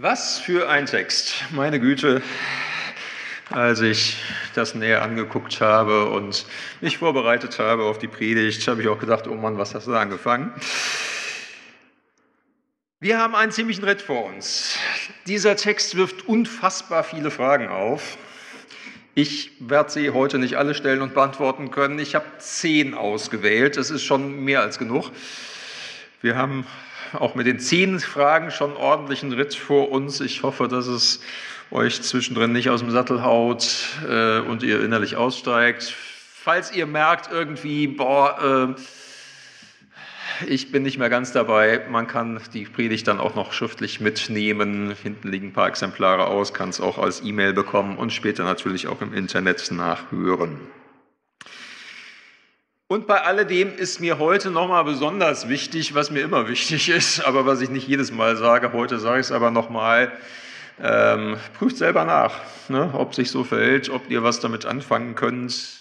Was für ein Text, meine Güte, als ich das näher angeguckt habe und mich vorbereitet habe auf die Predigt, habe ich auch gedacht, oh Mann, was hast du da angefangen? Wir haben einen ziemlichen Ritt vor uns. Dieser Text wirft unfassbar viele Fragen auf. Ich werde sie heute nicht alle stellen und beantworten können. Ich habe zehn ausgewählt. Das ist schon mehr als genug. Wir haben auch mit den zehn Fragen schon ordentlichen Ritt vor uns. Ich hoffe, dass es euch zwischendrin nicht aus dem Sattel haut äh, und ihr innerlich aussteigt. Falls ihr merkt irgendwie, boah, äh, ich bin nicht mehr ganz dabei, man kann die Predigt dann auch noch schriftlich mitnehmen. Hinten liegen ein paar Exemplare aus, kann es auch als E-Mail bekommen und später natürlich auch im Internet nachhören. Und bei alledem ist mir heute nochmal besonders wichtig, was mir immer wichtig ist, aber was ich nicht jedes Mal sage, heute sage ich es aber nochmal, ähm, prüft selber nach, ne, ob sich so verhält, ob ihr was damit anfangen könnt.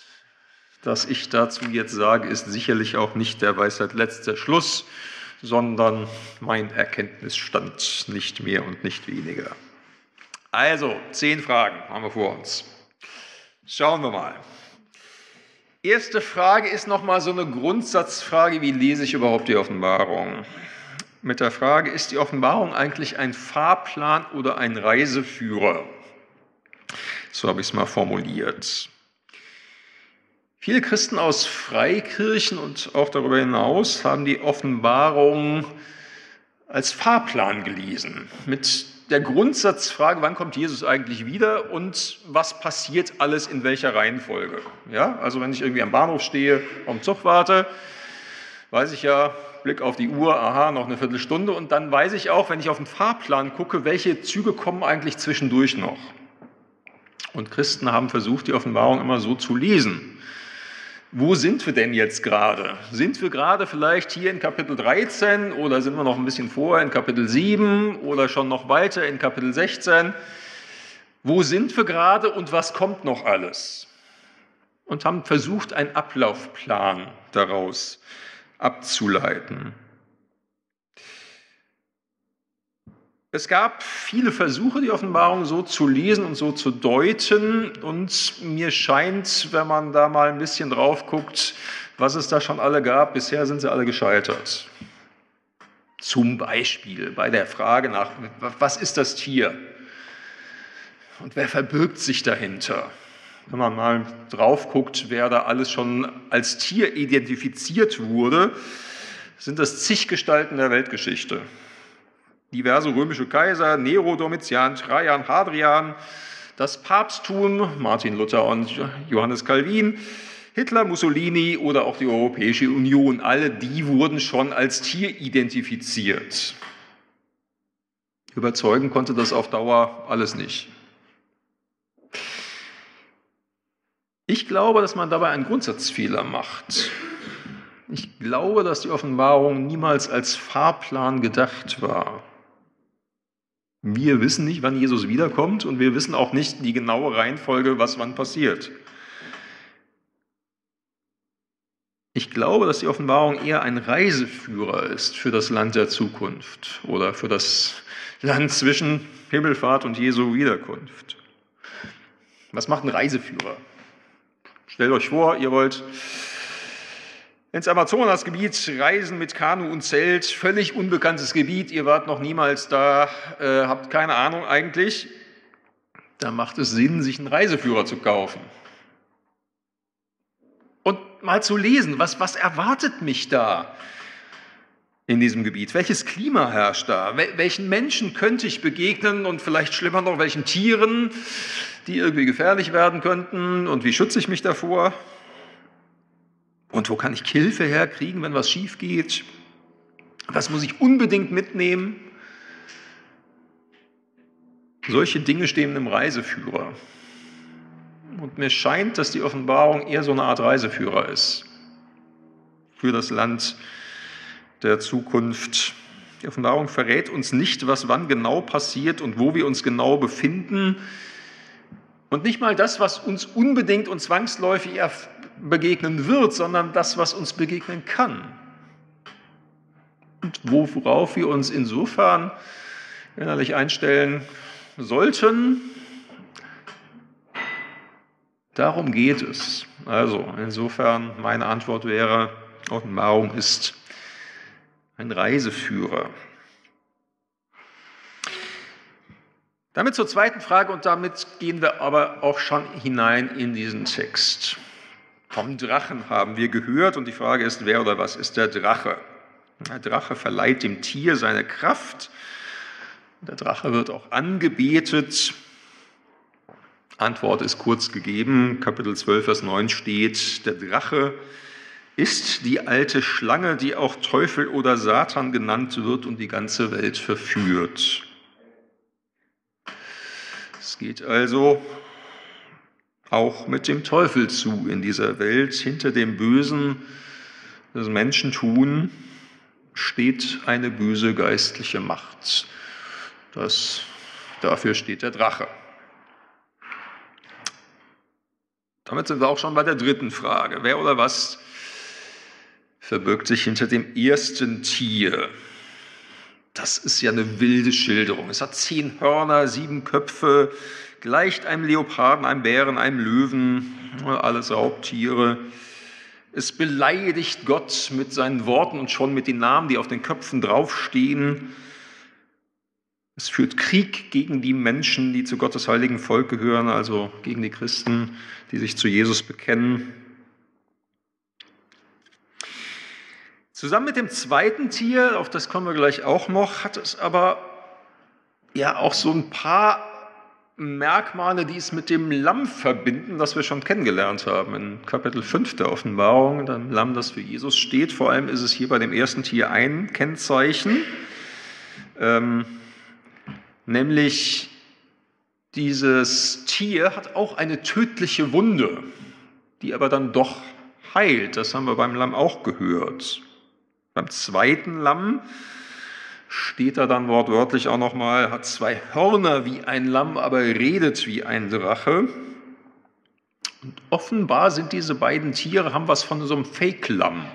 Das ich dazu jetzt sage, ist sicherlich auch nicht der Weisheit letzter Schluss, sondern mein Erkenntnisstand, nicht mehr und nicht weniger. Also, zehn Fragen haben wir vor uns. Schauen wir mal. Erste Frage ist nochmal so eine Grundsatzfrage, wie lese ich überhaupt die Offenbarung? Mit der Frage, ist die Offenbarung eigentlich ein Fahrplan oder ein Reiseführer? So habe ich es mal formuliert. Viele Christen aus Freikirchen und auch darüber hinaus haben die Offenbarung als Fahrplan gelesen, mit der Grundsatzfrage, wann kommt Jesus eigentlich wieder und was passiert alles in welcher Reihenfolge. Ja, also wenn ich irgendwie am Bahnhof stehe, am Zug warte, weiß ich ja, Blick auf die Uhr, aha, noch eine Viertelstunde und dann weiß ich auch, wenn ich auf den Fahrplan gucke, welche Züge kommen eigentlich zwischendurch noch. Und Christen haben versucht, die Offenbarung immer so zu lesen wo sind wir denn jetzt gerade? Sind wir gerade vielleicht hier in Kapitel 13 oder sind wir noch ein bisschen vorher in Kapitel 7 oder schon noch weiter in Kapitel 16? Wo sind wir gerade und was kommt noch alles? Und haben versucht, einen Ablaufplan daraus abzuleiten. Es gab viele Versuche, die Offenbarung so zu lesen und so zu deuten. Und mir scheint, wenn man da mal ein bisschen drauf guckt, was es da schon alle gab, bisher sind sie alle gescheitert. Zum Beispiel bei der Frage nach, was ist das Tier? Und wer verbirgt sich dahinter? Wenn man mal drauf guckt, wer da alles schon als Tier identifiziert wurde, sind das zig Gestalten der Weltgeschichte diverse römische Kaiser, Nero, Domitian, Trajan, Hadrian, das Papsttum, Martin Luther und Johannes Calvin, Hitler, Mussolini oder auch die Europäische Union, alle die wurden schon als Tier identifiziert. Überzeugen konnte das auf Dauer alles nicht. Ich glaube, dass man dabei einen Grundsatzfehler macht. Ich glaube, dass die Offenbarung niemals als Fahrplan gedacht war. Wir wissen nicht, wann Jesus wiederkommt und wir wissen auch nicht die genaue Reihenfolge, was wann passiert. Ich glaube, dass die Offenbarung eher ein Reiseführer ist für das Land der Zukunft oder für das Land zwischen Himmelfahrt und Jesu Wiederkunft. Was macht ein Reiseführer? Stellt euch vor, ihr wollt ins Amazonasgebiet reisen mit Kanu und Zelt, völlig unbekanntes Gebiet, ihr wart noch niemals da, äh, habt keine Ahnung eigentlich, da macht es Sinn, sich einen Reiseführer zu kaufen. Und mal zu lesen, was, was erwartet mich da in diesem Gebiet? Welches Klima herrscht da? Welchen Menschen könnte ich begegnen und vielleicht schlimmer noch, welchen Tieren, die irgendwie gefährlich werden könnten und wie schütze ich mich davor? Und wo kann ich Hilfe herkriegen, wenn was schief geht? Was muss ich unbedingt mitnehmen? Solche Dinge stehen im Reiseführer. Und mir scheint, dass die Offenbarung eher so eine Art Reiseführer ist für das Land der Zukunft. Die Offenbarung verrät uns nicht, was wann genau passiert und wo wir uns genau befinden. Und nicht mal das, was uns unbedingt und zwangsläufig begegnen wird, sondern das, was uns begegnen kann. Und worauf wir uns insofern innerlich einstellen sollten. Darum geht es. Also insofern meine Antwort wäre, Offenbarung ist ein Reiseführer. Damit zur zweiten Frage und damit gehen wir aber auch schon hinein in diesen Text. Vom Drachen haben wir gehört und die Frage ist, wer oder was ist der Drache? Der Drache verleiht dem Tier seine Kraft. Der Drache wird auch angebetet. Antwort ist kurz gegeben. Kapitel 12, Vers 9 steht, der Drache ist die alte Schlange, die auch Teufel oder Satan genannt wird und die ganze Welt verführt. Es geht also auch mit dem Teufel zu in dieser Welt. Hinter dem Bösen, das Menschen tun, steht eine böse geistliche Macht. Das, dafür steht der Drache. Damit sind wir auch schon bei der dritten Frage. Wer oder was verbirgt sich hinter dem ersten Tier? Das ist ja eine wilde Schilderung. Es hat zehn Hörner, sieben Köpfe, gleicht einem Leoparden, einem Bären, einem Löwen, alles Raubtiere. Es beleidigt Gott mit seinen Worten und schon mit den Namen, die auf den Köpfen draufstehen. Es führt Krieg gegen die Menschen, die zu Gottes heiligen Volk gehören, also gegen die Christen, die sich zu Jesus bekennen. Zusammen mit dem zweiten Tier, auf das kommen wir gleich auch noch, hat es aber ja auch so ein paar Merkmale, die es mit dem Lamm verbinden, das wir schon kennengelernt haben in Kapitel 5 der Offenbarung, dem Lamm, das für Jesus steht. Vor allem ist es hier bei dem ersten Tier ein Kennzeichen, ähm, nämlich dieses Tier hat auch eine tödliche Wunde, die aber dann doch heilt. Das haben wir beim Lamm auch gehört. Beim zweiten Lamm steht er dann wortwörtlich auch nochmal, hat zwei Hörner wie ein Lamm, aber redet wie ein Drache. Und offenbar sind diese beiden Tiere, haben was von so einem Fake-Lamm.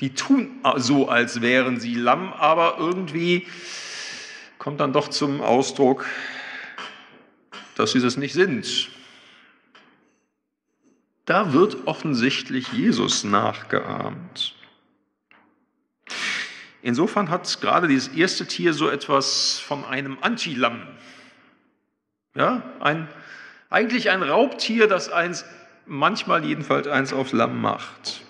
Die tun so, als wären sie Lamm, aber irgendwie kommt dann doch zum Ausdruck, dass sie das nicht sind. Da wird offensichtlich Jesus nachgeahmt. Insofern hat gerade dieses erste Tier so etwas von einem Antilamm. Ja, ein, eigentlich ein Raubtier, das eins, manchmal jedenfalls eins aufs Lamm macht.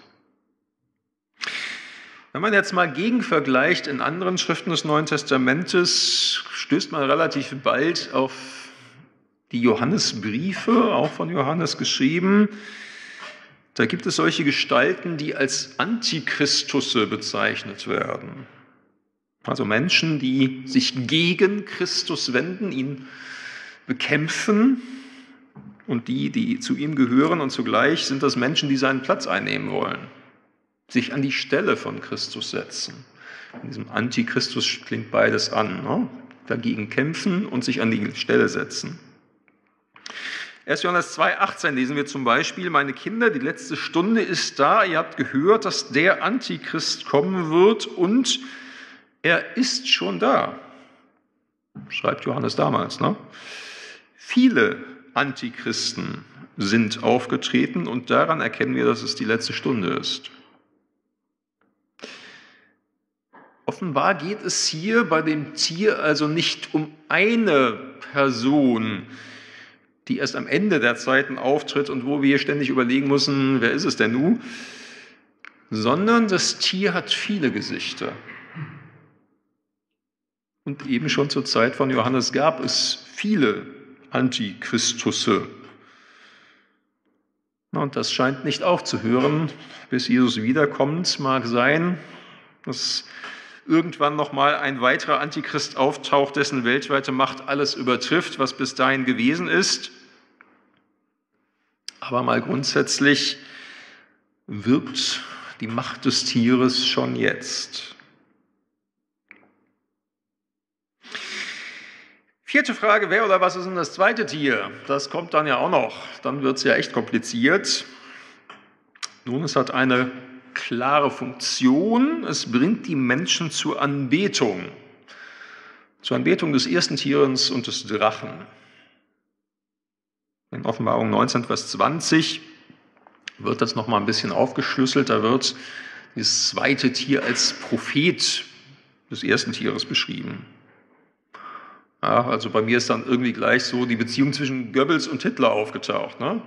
Wenn man jetzt mal gegenvergleicht in anderen Schriften des Neuen Testamentes, stößt man relativ bald auf die Johannesbriefe, auch von Johannes geschrieben. Da gibt es solche Gestalten, die als Antichristusse bezeichnet werden. Also Menschen, die sich gegen Christus wenden, ihn bekämpfen und die, die zu ihm gehören und zugleich sind das Menschen, die seinen Platz einnehmen wollen, sich an die Stelle von Christus setzen. In diesem Antichristus klingt beides an. Ne? Dagegen kämpfen und sich an die Stelle setzen. 1. Johannes 2,18 lesen wir zum Beispiel, meine Kinder, die letzte Stunde ist da, ihr habt gehört, dass der Antichrist kommen wird und er ist schon da. Schreibt Johannes damals. Ne? Viele Antichristen sind aufgetreten und daran erkennen wir, dass es die letzte Stunde ist. Offenbar geht es hier bei dem Tier also nicht um eine Person, die erst am Ende der Zeiten auftritt und wo wir ständig überlegen müssen, wer ist es denn nun? Sondern das Tier hat viele Gesichter. Und eben schon zur Zeit von Johannes gab es viele Antichristusse. Und das scheint nicht aufzuhören, bis Jesus wiederkommt. Mag sein, dass irgendwann nochmal ein weiterer Antichrist auftaucht, dessen weltweite Macht alles übertrifft, was bis dahin gewesen ist. Aber mal grundsätzlich wirkt die Macht des Tieres schon jetzt. Vierte Frage, wer oder was ist denn das zweite Tier? Das kommt dann ja auch noch. Dann wird es ja echt kompliziert. Nun, es hat eine klare Funktion. Es bringt die Menschen zur Anbetung. zur Anbetung des ersten Tieres und des Drachen. In Offenbarung 19, Vers 20 wird das nochmal ein bisschen aufgeschlüsselt. Da wird das zweite Tier als Prophet des ersten Tieres beschrieben. Ja, also bei mir ist dann irgendwie gleich so die Beziehung zwischen Goebbels und Hitler aufgetaucht. Ne?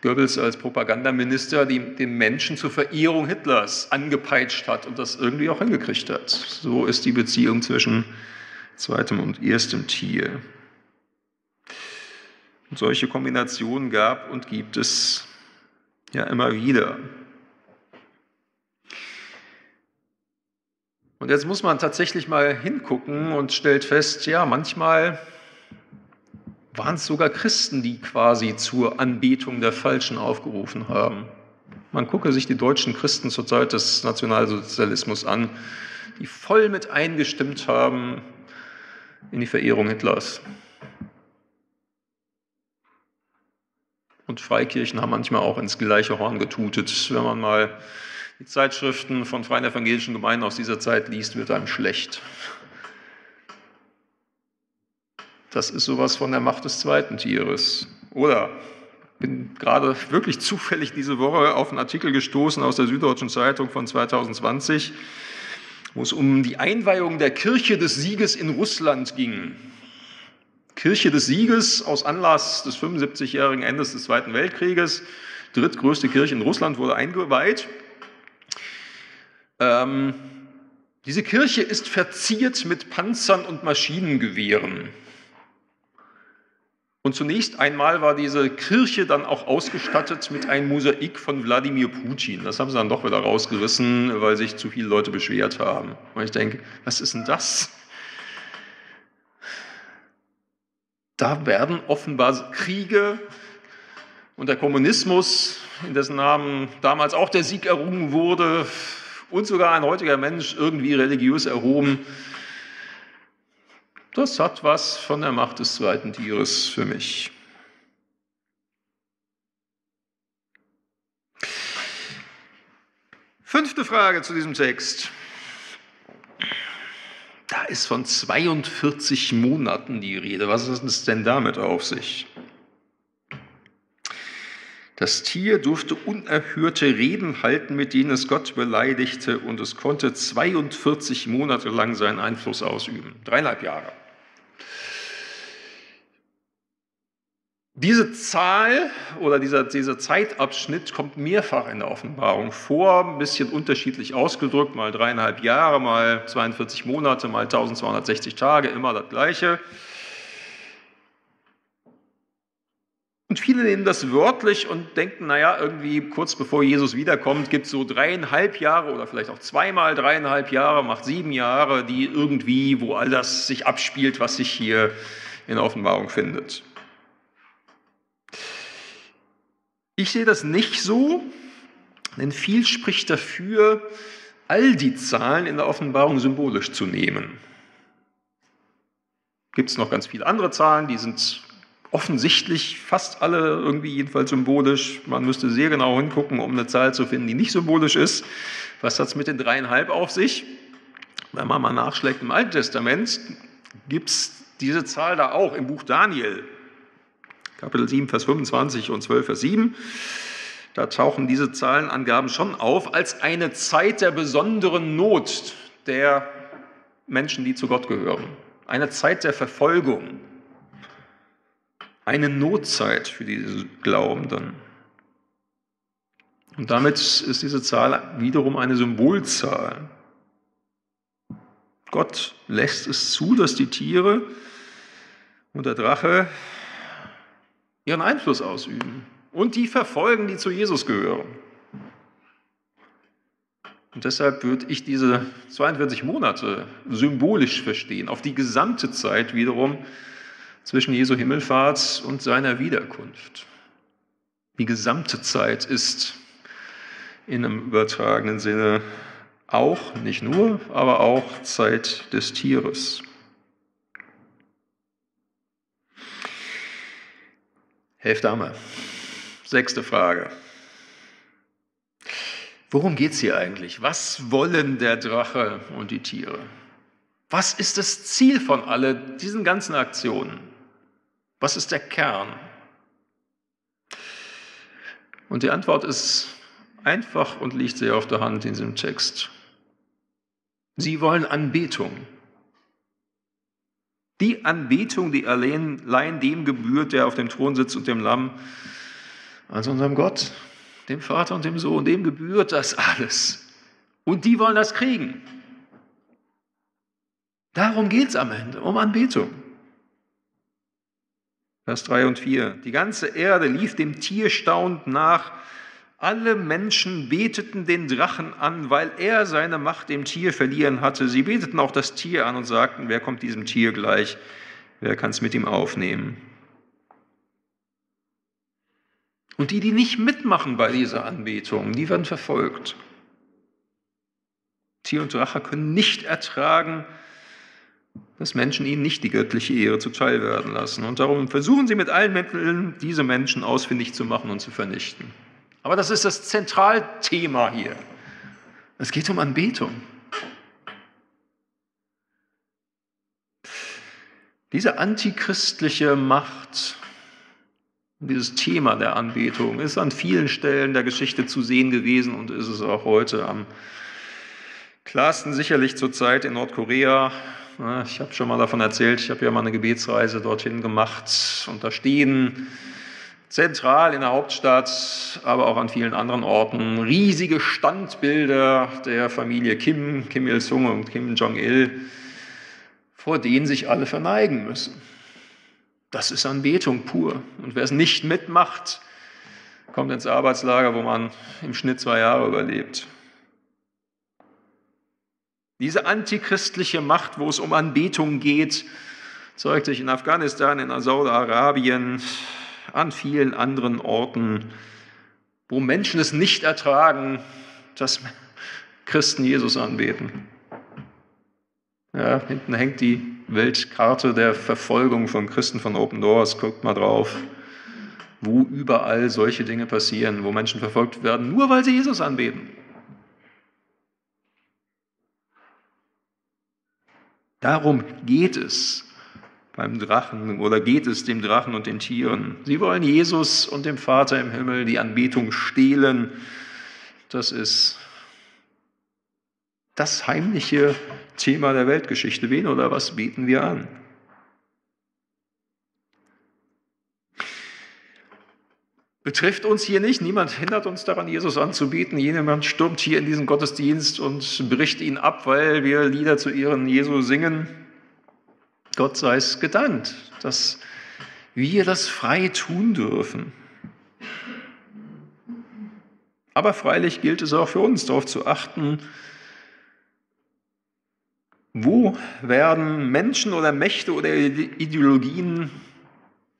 Goebbels als Propagandaminister, die den Menschen zur Verehrung Hitlers angepeitscht hat und das irgendwie auch hingekriegt hat. So ist die Beziehung zwischen zweitem und erstem Tier. Und solche Kombinationen gab und gibt es ja immer wieder. Und jetzt muss man tatsächlich mal hingucken und stellt fest, ja, manchmal waren es sogar Christen, die quasi zur Anbetung der Falschen aufgerufen haben. Man gucke sich die deutschen Christen zur Zeit des Nationalsozialismus an, die voll mit eingestimmt haben in die Verehrung Hitlers. Und Freikirchen haben manchmal auch ins gleiche Horn getutet. Wenn man mal die Zeitschriften von freien evangelischen Gemeinden aus dieser Zeit liest, wird einem schlecht. Das ist sowas von der Macht des zweiten Tieres. Oder bin gerade wirklich zufällig diese Woche auf einen Artikel gestoßen aus der Süddeutschen Zeitung von 2020, wo es um die Einweihung der Kirche des Sieges in Russland ging. Kirche des Sieges aus Anlass des 75-jährigen Endes des Zweiten Weltkrieges, drittgrößte Kirche in Russland wurde eingeweiht. Ähm, diese Kirche ist verziert mit Panzern und Maschinengewehren. Und zunächst einmal war diese Kirche dann auch ausgestattet mit einem Mosaik von Wladimir Putin. Das haben sie dann doch wieder rausgerissen, weil sich zu viele Leute beschwert haben. Und ich denke, was ist denn das? Da werden offenbar Kriege und der Kommunismus, in dessen Namen damals auch der Sieg errungen wurde, und sogar ein heutiger Mensch irgendwie religiös erhoben, das hat was von der Macht des zweiten Tieres für mich. Fünfte Frage zu diesem Text. Da ist von 42 Monaten die Rede. Was ist es denn damit auf sich? Das Tier durfte unerhörte Reden halten, mit denen es Gott beleidigte, und es konnte 42 Monate lang seinen Einfluss ausüben. Dreieinhalb Jahre. Diese Zahl oder dieser, dieser Zeitabschnitt kommt mehrfach in der Offenbarung vor, ein bisschen unterschiedlich ausgedrückt, mal dreieinhalb Jahre, mal 42 Monate, mal 1260 Tage, immer das Gleiche. Und viele nehmen das wörtlich und denken, naja, irgendwie kurz bevor Jesus wiederkommt, gibt es so dreieinhalb Jahre oder vielleicht auch zweimal dreieinhalb Jahre, macht sieben Jahre, die irgendwie, wo all das sich abspielt, was sich hier in der Offenbarung findet. Ich sehe das nicht so, denn viel spricht dafür, all die Zahlen in der Offenbarung symbolisch zu nehmen. Gibt es noch ganz viele andere Zahlen, die sind offensichtlich fast alle irgendwie jedenfalls symbolisch. Man müsste sehr genau hingucken, um eine Zahl zu finden, die nicht symbolisch ist. Was hat es mit den dreieinhalb auf sich? Wenn man mal nachschlägt im Alten Testament, gibt es diese Zahl da auch im Buch Daniel. Kapitel 7, Vers 25 und 12, Vers 7. Da tauchen diese Zahlenangaben schon auf als eine Zeit der besonderen Not der Menschen, die zu Gott gehören. Eine Zeit der Verfolgung. Eine Notzeit für diese Glaubenden. Und damit ist diese Zahl wiederum eine Symbolzahl. Gott lässt es zu, dass die Tiere und der Drache ihren Einfluss ausüben und die verfolgen, die zu Jesus gehören. Und deshalb würde ich diese 42 Monate symbolisch verstehen, auf die gesamte Zeit wiederum zwischen Jesu Himmelfahrt und seiner Wiederkunft. Die gesamte Zeit ist in einem übertragenen Sinne auch, nicht nur, aber auch Zeit des Tieres. Haben wir. Sechste Frage. Worum geht es hier eigentlich? Was wollen der Drache und die Tiere? Was ist das Ziel von all diesen ganzen Aktionen? Was ist der Kern? Und die Antwort ist einfach und liegt sehr auf der Hand in diesem Text. Sie wollen Anbetung. Die Anbetung, die allein dem gebührt, der auf dem Thron sitzt und dem Lamm, also unserem Gott, dem Vater und dem Sohn, dem gebührt das alles. Und die wollen das kriegen. Darum geht es am Ende, um Anbetung. Vers 3 und 4. Die ganze Erde lief dem Tier staunend nach. Alle Menschen beteten den Drachen an, weil er seine Macht dem Tier verlieren hatte. Sie beteten auch das Tier an und sagten, wer kommt diesem Tier gleich? Wer kann es mit ihm aufnehmen? Und die, die nicht mitmachen bei dieser Anbetung, die werden verfolgt. Tier und Drache können nicht ertragen, dass Menschen ihnen nicht die göttliche Ehre zuteil werden lassen. Und darum versuchen sie mit allen Mitteln, diese Menschen ausfindig zu machen und zu vernichten. Aber das ist das Zentralthema hier. Es geht um Anbetung. Diese antichristliche Macht, dieses Thema der Anbetung ist an vielen Stellen der Geschichte zu sehen gewesen und ist es auch heute am klarsten sicherlich zur Zeit in Nordkorea, ich habe schon mal davon erzählt, ich habe ja mal eine Gebetsreise dorthin gemacht und da stehen zentral in der Hauptstadt, aber auch an vielen anderen Orten riesige Standbilder der Familie Kim, Kim Il-sung und Kim Jong-il, vor denen sich alle verneigen müssen. Das ist Anbetung pur. Und wer es nicht mitmacht, kommt ins Arbeitslager, wo man im Schnitt zwei Jahre überlebt. Diese antichristliche Macht, wo es um Anbetung geht, zeugt sich in Afghanistan, in Saudi-Arabien, an vielen anderen Orten, wo Menschen es nicht ertragen, dass Christen Jesus anbeten. Ja, hinten hängt die Weltkarte der Verfolgung von Christen von Open Doors. Guckt mal drauf, wo überall solche Dinge passieren, wo Menschen verfolgt werden, nur weil sie Jesus anbeten. Darum geht es beim Drachen oder geht es dem Drachen und den Tieren. Sie wollen Jesus und dem Vater im Himmel die Anbetung stehlen. Das ist das heimliche Thema der Weltgeschichte. Wen oder was beten wir an? betrifft uns hier nicht. Niemand hindert uns daran, Jesus anzubeten. Jemand stürmt hier in diesen Gottesdienst und bricht ihn ab, weil wir Lieder zu Ehren Jesu singen. Gott sei es gedankt, dass wir das frei tun dürfen. Aber freilich gilt es auch für uns, darauf zu achten, wo werden Menschen oder Mächte oder Ideologien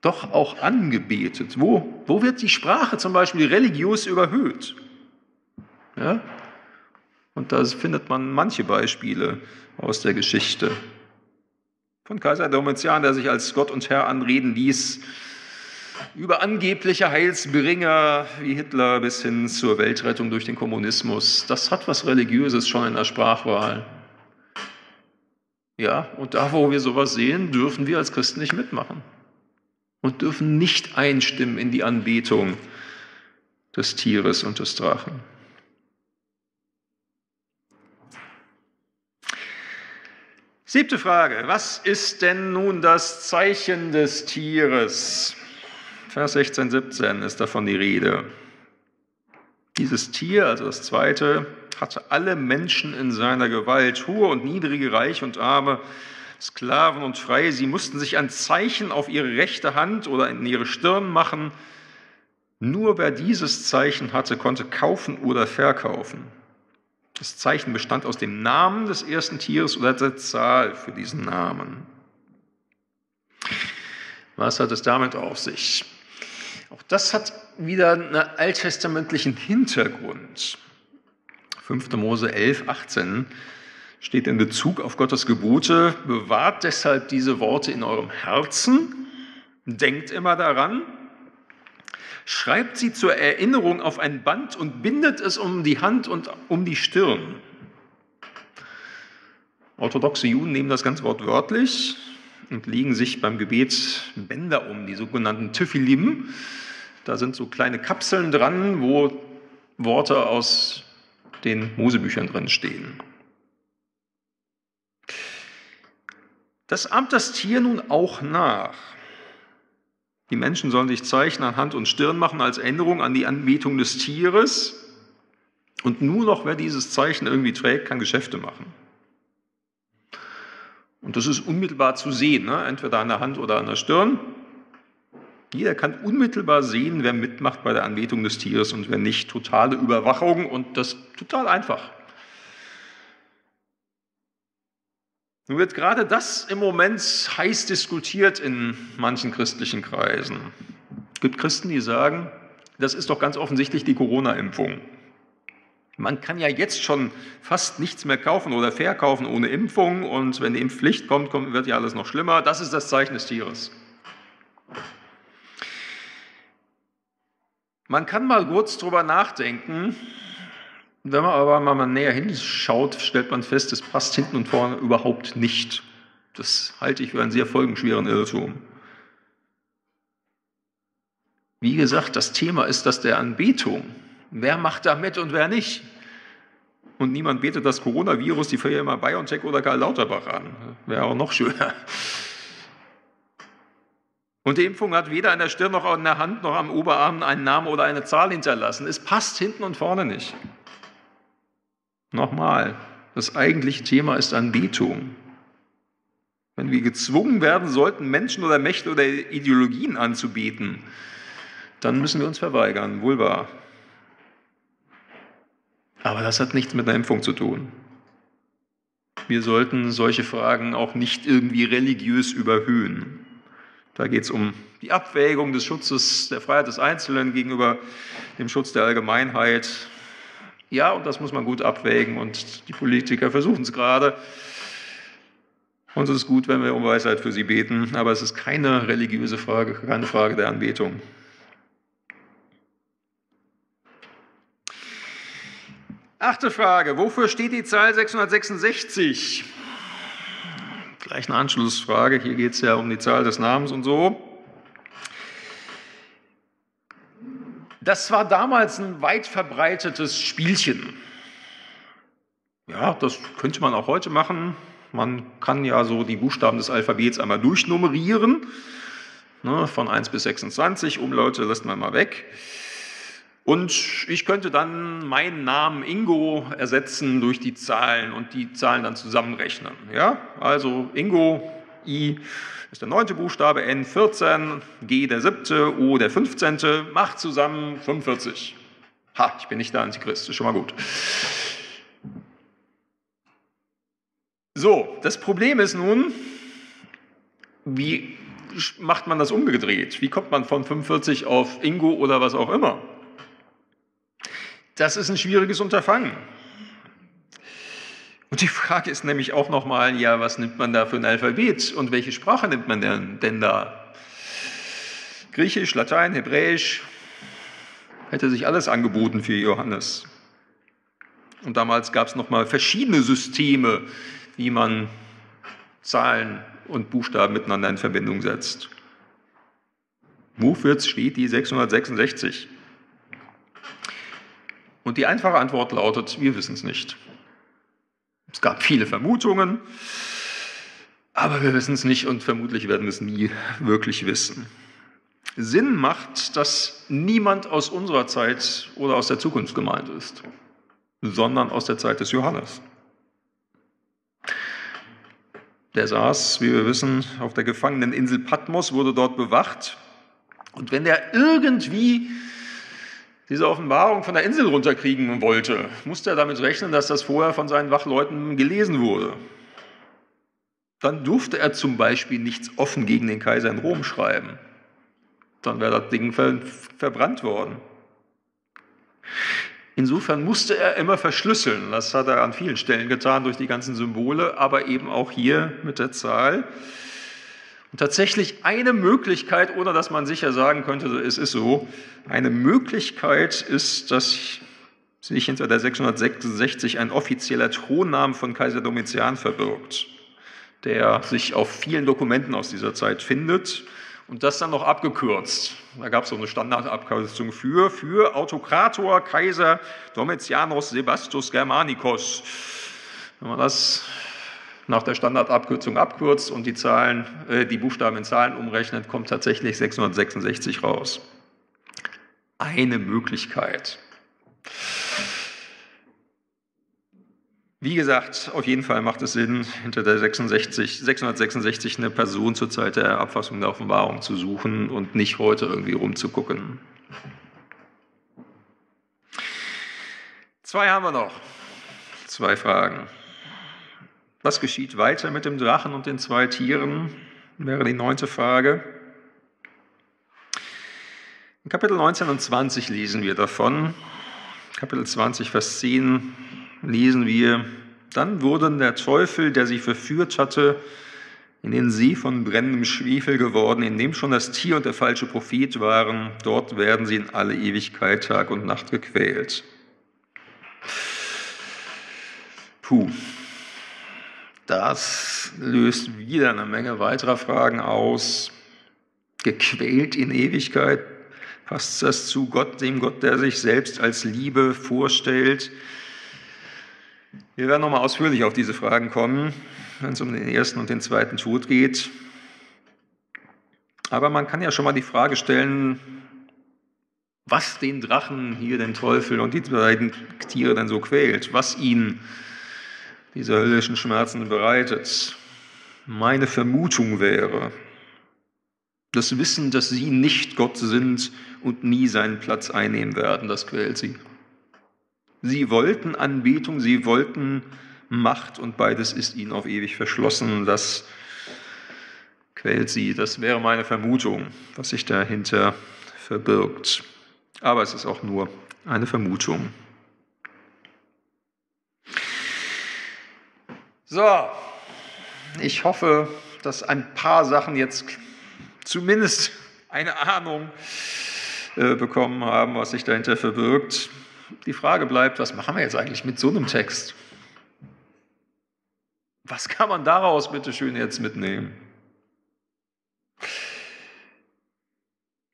doch auch angebetet? Wo, wo wird die Sprache zum Beispiel religiös überhöht? Ja? Und da findet man manche Beispiele aus der Geschichte. Von Kaiser Domitian, der sich als Gott und Herr anreden ließ, über angebliche Heilsbringer wie Hitler bis hin zur Weltrettung durch den Kommunismus. Das hat was Religiöses schon in der Sprachwahl. Ja, und da, wo wir sowas sehen, dürfen wir als Christen nicht mitmachen und dürfen nicht einstimmen in die Anbetung des Tieres und des Drachen. Siebte Frage. Was ist denn nun das Zeichen des Tieres? Vers 16, 17 ist davon die Rede. Dieses Tier, also das zweite, hatte alle Menschen in seiner Gewalt, hohe und niedrige, reich und arme, Sklaven und Freie, sie mussten sich ein Zeichen auf ihre rechte Hand oder in ihre Stirn machen. Nur wer dieses Zeichen hatte, konnte kaufen oder verkaufen. Das Zeichen bestand aus dem Namen des ersten Tieres oder der Zahl für diesen Namen. Was hat es damit auf sich? Auch das hat wieder einen alttestamentlichen Hintergrund. 5. Mose 11, 18 steht in Bezug auf Gottes Gebote, bewahrt deshalb diese Worte in eurem Herzen, denkt immer daran, schreibt sie zur Erinnerung auf ein Band und bindet es um die Hand und um die Stirn. Orthodoxe Juden nehmen das ganz wortwörtlich und legen sich beim Gebet Bänder um, die sogenannten Tüfilim. Da sind so kleine Kapseln dran, wo Worte aus den Mosebüchern drin stehen. Das ahmt das Tier nun auch nach. Die Menschen sollen sich Zeichen an Hand und Stirn machen als Erinnerung an die Anbetung des Tieres. Und nur noch wer dieses Zeichen irgendwie trägt, kann Geschäfte machen. Und das ist unmittelbar zu sehen, ne? entweder an der Hand oder an der Stirn. Jeder kann unmittelbar sehen, wer mitmacht bei der Anbetung des Tieres und wer nicht. Totale Überwachung und das total einfach. Nun wird gerade das im Moment heiß diskutiert in manchen christlichen Kreisen. Es gibt Christen, die sagen, das ist doch ganz offensichtlich die Corona-Impfung. Man kann ja jetzt schon fast nichts mehr kaufen oder verkaufen ohne Impfung und wenn die Impfpflicht kommt, wird ja alles noch schlimmer. Das ist das Zeichen des Tieres. Man kann mal kurz drüber nachdenken, wenn man aber mal näher hinschaut, stellt man fest, es passt hinten und vorne überhaupt nicht. Das halte ich für einen sehr folgenschweren Irrtum. Wie gesagt, das Thema ist das der Anbetung. Wer macht da mit und wer nicht? Und niemand betet das Coronavirus, die Firma BioNTech oder Karl Lauterbach an. Wäre auch noch schöner. Und die Impfung hat weder an der Stirn noch an der Hand noch am Oberarm einen Namen oder eine Zahl hinterlassen. Es passt hinten und vorne nicht. Nochmal, das eigentliche Thema ist Anbetung. Wenn wir gezwungen werden sollten, Menschen oder Mächte oder Ideologien anzubeten, dann müssen wir uns verweigern, wohl wahr. Aber das hat nichts mit der Impfung zu tun. Wir sollten solche Fragen auch nicht irgendwie religiös überhöhen. Da geht es um die Abwägung des Schutzes der Freiheit des Einzelnen gegenüber dem Schutz der Allgemeinheit. Ja, und das muss man gut abwägen und die Politiker versuchen es gerade. Und es ist gut, wenn wir um Weisheit für sie beten, aber es ist keine religiöse Frage, keine Frage der Anbetung. Achte Frage, wofür steht die Zahl 666? Gleich eine Anschlussfrage, hier geht es ja um die Zahl des Namens und so. Das war damals ein weit verbreitetes Spielchen. Ja, das könnte man auch heute machen. Man kann ja so die Buchstaben des Alphabets einmal durchnummerieren. Ne, von 1 bis 26, Umlaute lässt man mal weg. Und ich könnte dann meinen Namen Ingo ersetzen durch die Zahlen und die Zahlen dann zusammenrechnen. Ja, also Ingo, I ist der neunte Buchstabe, N 14, G der siebte, O der 15. Macht zusammen 45. Ha, ich bin nicht der Antichrist, ist schon mal gut. So, das Problem ist nun, wie macht man das umgedreht? Wie kommt man von 45 auf Ingo oder was auch immer? Das ist ein schwieriges Unterfangen. Und die Frage ist nämlich auch nochmal, ja, was nimmt man da für ein Alphabet und welche Sprache nimmt man denn, denn da? Griechisch, Latein, Hebräisch, hätte sich alles angeboten für Johannes. Und damals gab es nochmal verschiedene Systeme, wie man Zahlen und Buchstaben miteinander in Verbindung setzt. Wofür steht die 666? Und die einfache Antwort lautet, wir wissen es nicht. Es gab viele Vermutungen, aber wir wissen es nicht und vermutlich werden wir es nie wirklich wissen. Sinn macht, dass niemand aus unserer Zeit oder aus der Zukunft gemeint ist, sondern aus der Zeit des Johannes. Der saß, wie wir wissen, auf der Gefangeneninsel Patmos, wurde dort bewacht. Und wenn er irgendwie diese Offenbarung von der Insel runterkriegen wollte, musste er damit rechnen, dass das vorher von seinen Wachleuten gelesen wurde. Dann durfte er zum Beispiel nichts offen gegen den Kaiser in Rom schreiben. Dann wäre das Ding ver verbrannt worden. Insofern musste er immer verschlüsseln. Das hat er an vielen Stellen getan durch die ganzen Symbole, aber eben auch hier mit der Zahl. Und tatsächlich eine Möglichkeit, ohne dass man sicher sagen könnte, es ist so, eine Möglichkeit ist, dass sich hinter der 666 ein offizieller Thronnamen von Kaiser Domitian verbirgt, der sich auf vielen Dokumenten aus dieser Zeit findet und das dann noch abgekürzt. Da gab es so eine Standardabkürzung für, für Autokrator Kaiser Domitianus Sebastus Germanicus. Wenn man das nach der Standardabkürzung abkürzt und die, Zahlen, äh, die Buchstaben in Zahlen umrechnet, kommt tatsächlich 666 raus. Eine Möglichkeit. Wie gesagt, auf jeden Fall macht es Sinn, hinter der 66, 666 eine Person zur Zeit der Abfassung der Offenbarung zu suchen und nicht heute irgendwie rumzugucken. Zwei haben wir noch. Zwei Fragen. Was geschieht weiter mit dem Drachen und den zwei Tieren? Wäre die neunte Frage. In Kapitel 19 und 20 lesen wir davon. Kapitel 20, Vers 10 lesen wir, dann wurden der Teufel, der sie verführt hatte, in den See von brennendem Schwefel geworden, in dem schon das Tier und der falsche Prophet waren. Dort werden sie in alle Ewigkeit Tag und Nacht gequält. Puh, das löst wieder eine Menge weiterer Fragen aus. Gequält in Ewigkeit, passt das zu Gott, dem Gott, der sich selbst als Liebe vorstellt? Wir werden nochmal ausführlich auf diese Fragen kommen, wenn es um den ersten und den zweiten Tod geht. Aber man kann ja schon mal die Frage stellen, was den Drachen hier, den Teufel und die beiden Tiere denn so quält, was ihnen diese höllischen Schmerzen bereitet. Meine Vermutung wäre, das Wissen, dass sie nicht Gott sind und nie seinen Platz einnehmen werden, das quält sie. Sie wollten Anbetung, sie wollten Macht und beides ist ihnen auf ewig verschlossen. Das quält sie. Das wäre meine Vermutung, was sich dahinter verbirgt. Aber es ist auch nur eine Vermutung. So, ich hoffe, dass ein paar Sachen jetzt zumindest eine Ahnung äh, bekommen haben, was sich dahinter verbirgt die Frage bleibt, was machen wir jetzt eigentlich mit so einem Text? Was kann man daraus bitte schön jetzt mitnehmen?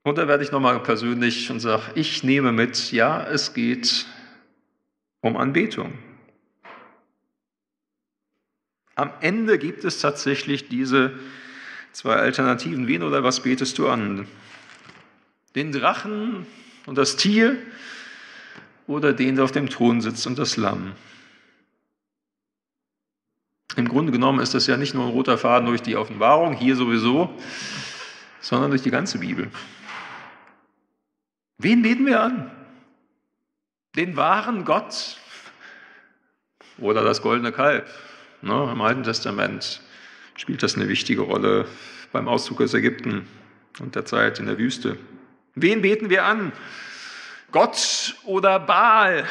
Und da werde ich nochmal persönlich und sage, ich nehme mit, ja, es geht um Anbetung. Am Ende gibt es tatsächlich diese zwei Alternativen. Wen oder was betest du an? Den Drachen und das Tier oder den, der auf dem Thron sitzt und das Lamm. Im Grunde genommen ist das ja nicht nur ein roter Faden durch die Offenbarung, hier sowieso, sondern durch die ganze Bibel. Wen beten wir an? Den wahren Gott oder das goldene Kalb? Ne, Im Alten Testament spielt das eine wichtige Rolle beim Auszug aus Ägypten und der Zeit in der Wüste. Wen beten wir an? Gott oder Baal.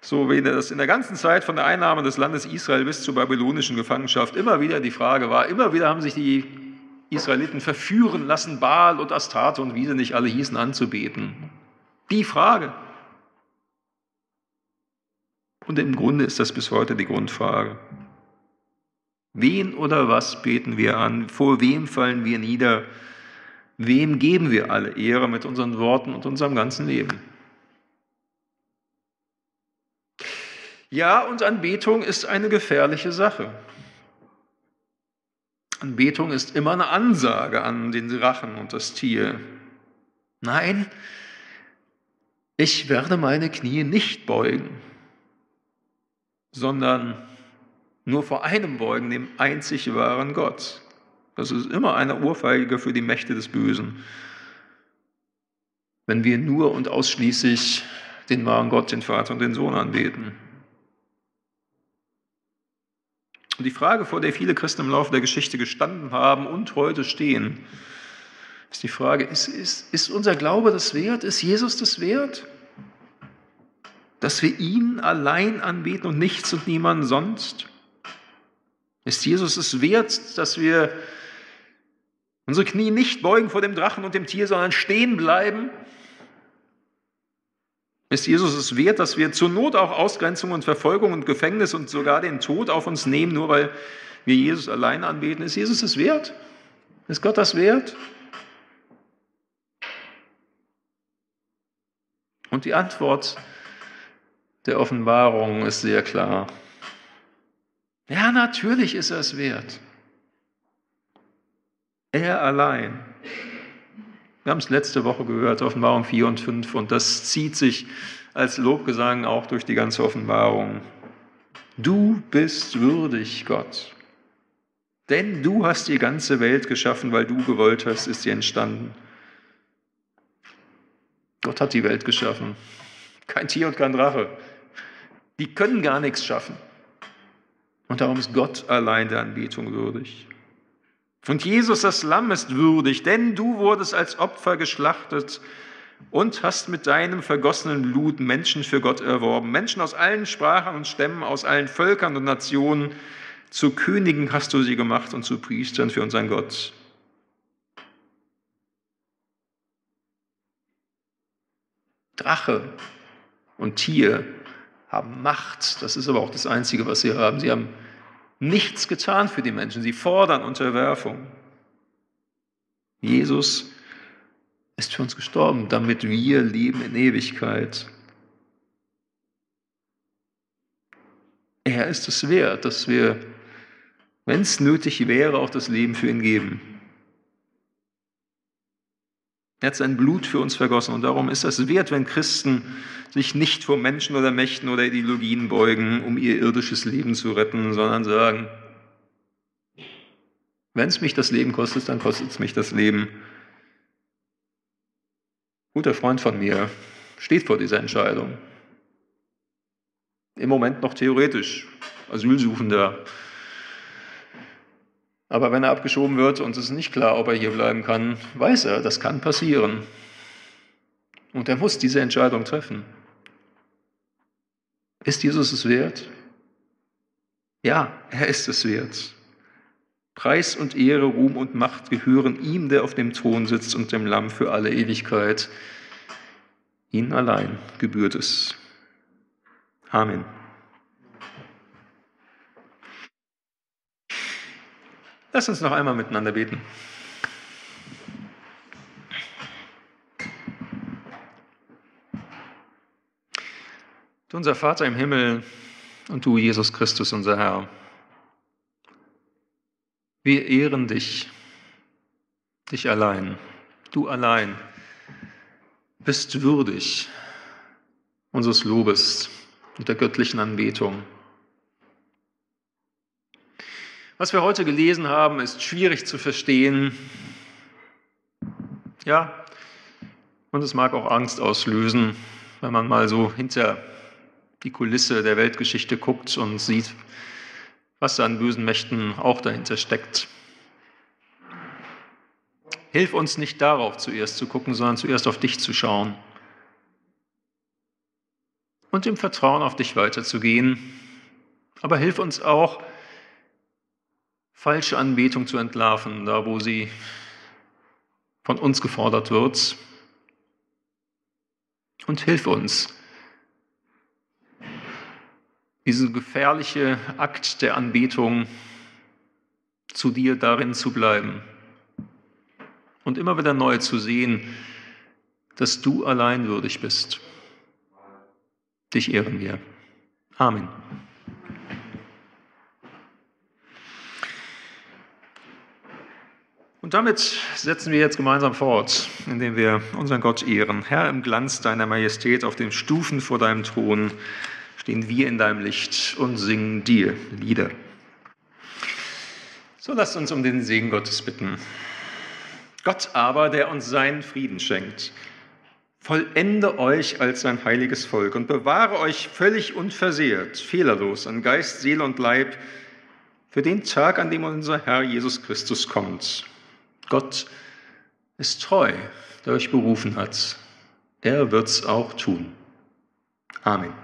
So wie das in der ganzen Zeit von der Einnahme des Landes Israel bis zur babylonischen Gefangenschaft immer wieder die Frage war, immer wieder haben sich die Israeliten verführen lassen, Baal und Astarte und wie sie nicht alle hießen, anzubeten. Die Frage. Und im Grunde ist das bis heute die Grundfrage. Wen oder was beten wir an? Vor wem fallen wir nieder? Wem geben wir alle Ehre mit unseren Worten und unserem ganzen Leben? Ja, und Anbetung ist eine gefährliche Sache. Anbetung ist immer eine Ansage an den Drachen und das Tier. Nein, ich werde meine Knie nicht beugen, sondern nur vor einem beugen, dem einzig wahren Gott. Das ist immer eine Ohrfeige für die Mächte des Bösen. Wenn wir nur und ausschließlich den wahren Gott, den Vater und den Sohn anbeten. Und die Frage, vor der viele Christen im Laufe der Geschichte gestanden haben und heute stehen, ist die Frage, ist, ist, ist unser Glaube das wert? Ist Jesus das wert? Dass wir ihn allein anbeten und nichts und niemanden sonst? Ist Jesus es wert, dass wir Unsere Knie nicht beugen vor dem Drachen und dem Tier, sondern stehen bleiben. Ist Jesus es wert, dass wir zur Not auch Ausgrenzung und Verfolgung und Gefängnis und sogar den Tod auf uns nehmen, nur weil wir Jesus allein anbeten? Ist Jesus es wert? Ist Gott das wert? Und die Antwort der Offenbarung ist sehr klar. Ja, natürlich ist er es wert. Er allein. Wir haben es letzte Woche gehört, Offenbarung 4 und 5, und das zieht sich als Lobgesang auch durch die ganze Offenbarung. Du bist würdig, Gott. Denn du hast die ganze Welt geschaffen, weil du gewollt hast, ist sie entstanden. Gott hat die Welt geschaffen. Kein Tier und kein Drache. Die können gar nichts schaffen. Und darum ist Gott allein der Anbetung würdig. Und Jesus, das Lamm, ist würdig, denn du wurdest als Opfer geschlachtet und hast mit deinem vergossenen Blut Menschen für Gott erworben. Menschen aus allen Sprachen und Stämmen, aus allen Völkern und Nationen. Zu Königen hast du sie gemacht und zu Priestern für unseren Gott. Drache und Tier haben Macht. Das ist aber auch das Einzige, was sie haben. Sie haben nichts getan für die Menschen. Sie fordern Unterwerfung. Jesus ist für uns gestorben, damit wir leben in Ewigkeit. Er ist es wert, dass wir, wenn es nötig wäre, auch das Leben für ihn geben. Er hat sein Blut für uns vergossen und darum ist es wert, wenn Christen sich nicht vor Menschen oder Mächten oder Ideologien beugen, um ihr irdisches Leben zu retten, sondern sagen, wenn es mich das Leben kostet, dann kostet es mich das Leben. Guter Freund von mir steht vor dieser Entscheidung. Im Moment noch theoretisch, Asylsuchender, aber wenn er abgeschoben wird und es ist nicht klar, ob er hier bleiben kann, weiß er, das kann passieren. Und er muss diese Entscheidung treffen. Ist Jesus es wert? Ja, er ist es wert. Preis und Ehre, Ruhm und Macht gehören ihm, der auf dem Thron sitzt und dem Lamm für alle Ewigkeit. Ihn allein gebührt es. Amen. Lass uns noch einmal miteinander beten. Du, unser Vater im Himmel und du, Jesus Christus, unser Herr, wir ehren dich, dich allein, du allein bist würdig unseres Lobes und der göttlichen Anbetung. Was wir heute gelesen haben, ist schwierig zu verstehen. Ja, und es mag auch Angst auslösen, wenn man mal so hinter die Kulisse der Weltgeschichte guckt und sieht, was an bösen Mächten auch dahinter steckt. Hilf uns nicht darauf zuerst zu gucken, sondern zuerst auf dich zu schauen und im Vertrauen auf dich weiterzugehen. Aber hilf uns auch, falsche Anbetung zu entlarven, da wo sie von uns gefordert wird. Und hilf uns, diese gefährliche Akt der Anbetung zu dir darin zu bleiben und immer wieder neu zu sehen, dass du allein würdig bist. Dich ehren wir. Amen. Und damit setzen wir jetzt gemeinsam fort, indem wir unseren Gott ehren. Herr, im Glanz deiner Majestät auf den Stufen vor deinem Thron stehen wir in deinem Licht und singen dir Lieder. So lasst uns um den Segen Gottes bitten. Gott aber, der uns seinen Frieden schenkt, vollende euch als sein heiliges Volk und bewahre euch völlig unversehrt, fehlerlos an Geist, Seele und Leib für den Tag, an dem unser Herr Jesus Christus kommt. Gott ist treu, der euch berufen hat. Er wird es auch tun. Amen.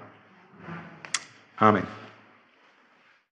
Amen.